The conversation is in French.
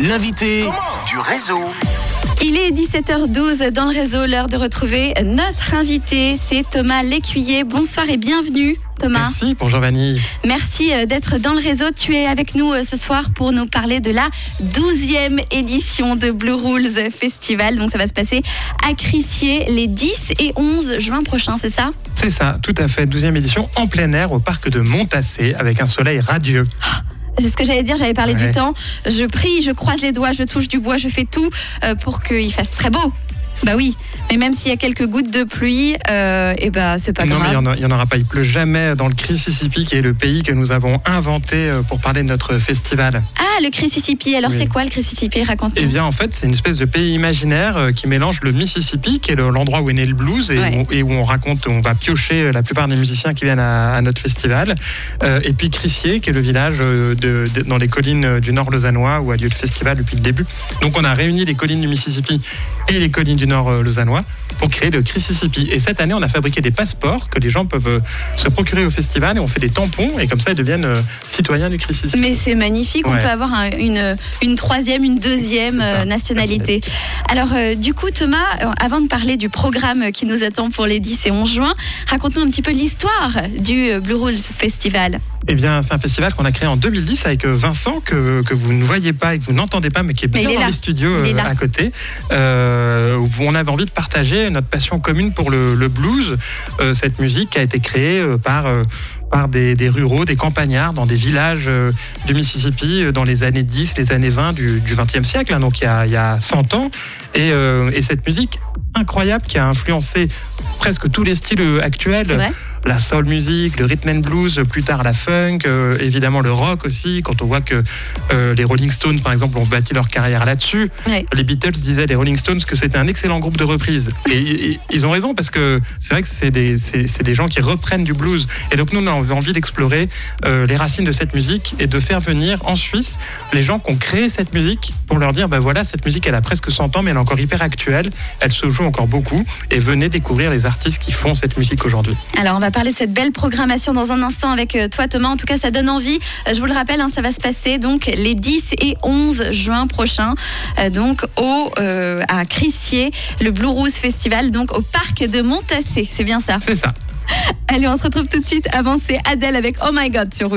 l'invité du réseau. Il est 17h12 dans le réseau, l'heure de retrouver notre invité, c'est Thomas Lécuyer. Bonsoir et bienvenue. Thomas. Merci, bonjour Vanille. Merci euh, d'être dans le réseau. Tu es avec nous euh, ce soir pour nous parler de la 12e édition de Blue Rules Festival. Donc ça va se passer à Crissier les 10 et 11 juin prochains, c'est ça? C'est ça, tout à fait. 12e édition en plein air au parc de Montassé avec un soleil radieux. C'est ce que j'allais dire, j'avais parlé Ouais. du temps. Je prie, je croise les doigts, je touche du bois, je fais tout euh, pour qu'il fasse très beau. Bah oui, mais même s'il y a quelques gouttes de pluie, euh, et bah c'est pas non, mais il grave. n'y en, a- il y en aura pas. Il pleut jamais dans le Mississippi, qui est le pays que nous avons inventé euh, pour parler de notre festival. Ah, le Mississippi. Alors Oui. c'est quoi le Mississippi Raconte-nous. Eh bien, en fait, c'est une espèce de pays imaginaire euh, qui mélange le Mississippi, qui est le- l'endroit où est né le blues, et, Ouais. où, et où on raconte, on va piocher euh, la plupart des musiciens qui viennent à, à notre festival. Euh, et puis Crissier, qui est le village de, de- dans les collines du Nord lausannois, où a lieu le festival depuis le début. Donc, on a réuni les collines du Mississippi et les collines du Nord euh, pour créer le Mississippi. Et cette année, on a fabriqué des passeports que les gens peuvent euh, se procurer au festival, et on fait des tampons, et comme ça, ils deviennent euh, citoyens du Mississippi. Mais c'est magnifique, on peut avoir un- une, une troisième, une deuxième ça, euh, nationalité. Alors euh, du coup Thomas, avant de parler du programme qui nous attend pour les 10 et 11 juin, raconte-nous un petit peu l'histoire du Blue Rules Festival. Eh bien, c'est un festival qu'on a créé en 2010 avec euh, Vincent, que, que vous ne voyez pas et que vous n'entendez pas, mais qui est bien dans là. les studios euh, à côté. Euh, où on avait envie de partager notre passion commune pour le, le blues, euh, cette musique qui a été créée euh, par... par des, des ruraux, des campagnards dans des villages euh, du Mississippi euh, dans les années 10, les années 20 du, du 20e siècle, hein, donc il y, a, il y a 100 ans. Et, euh, et cette musique incroyable qui a influencé presque tous les styles actuels la soul music, le rhythm and blues, plus tard la funk, euh, évidemment le rock aussi, quand on voit que euh, les Rolling Stones, par exemple, ont bâti leur carrière là-dessus. Ouais. Les Beatles disaient des Rolling Stones que c'était un excellent groupe de reprise. Et, et- ils ont raison parce que c'est vrai que c'est des, c'est des gens qui reprennent du blues. Et donc nous, on a envie d'explorer euh, les racines de cette musique et de faire venir en Suisse les gens qui ont créé cette musique pour leur dire, ben voilà, cette musique, elle a presque 100 ans, mais elle est encore hyper actuelle, elle se joue encore beaucoup. Et venez découvrir les artistes qui font cette musique aujourd'hui. Alors, on va parler de cette belle programmation dans un instant avec euh, toi, Thomas. En tout cas, ça donne envie. Euh, Je vous le rappelle, hein, ça va se passer donc les 10 et 11 juin prochains, euh, donc au euh, à Crissier, le Blue Rose Festival, donc au parc de Montassé. C'est bien ça? C'est ça. Allez, on se retrouve tout de suite. Avant, c'est Adèle avec Oh My God sur.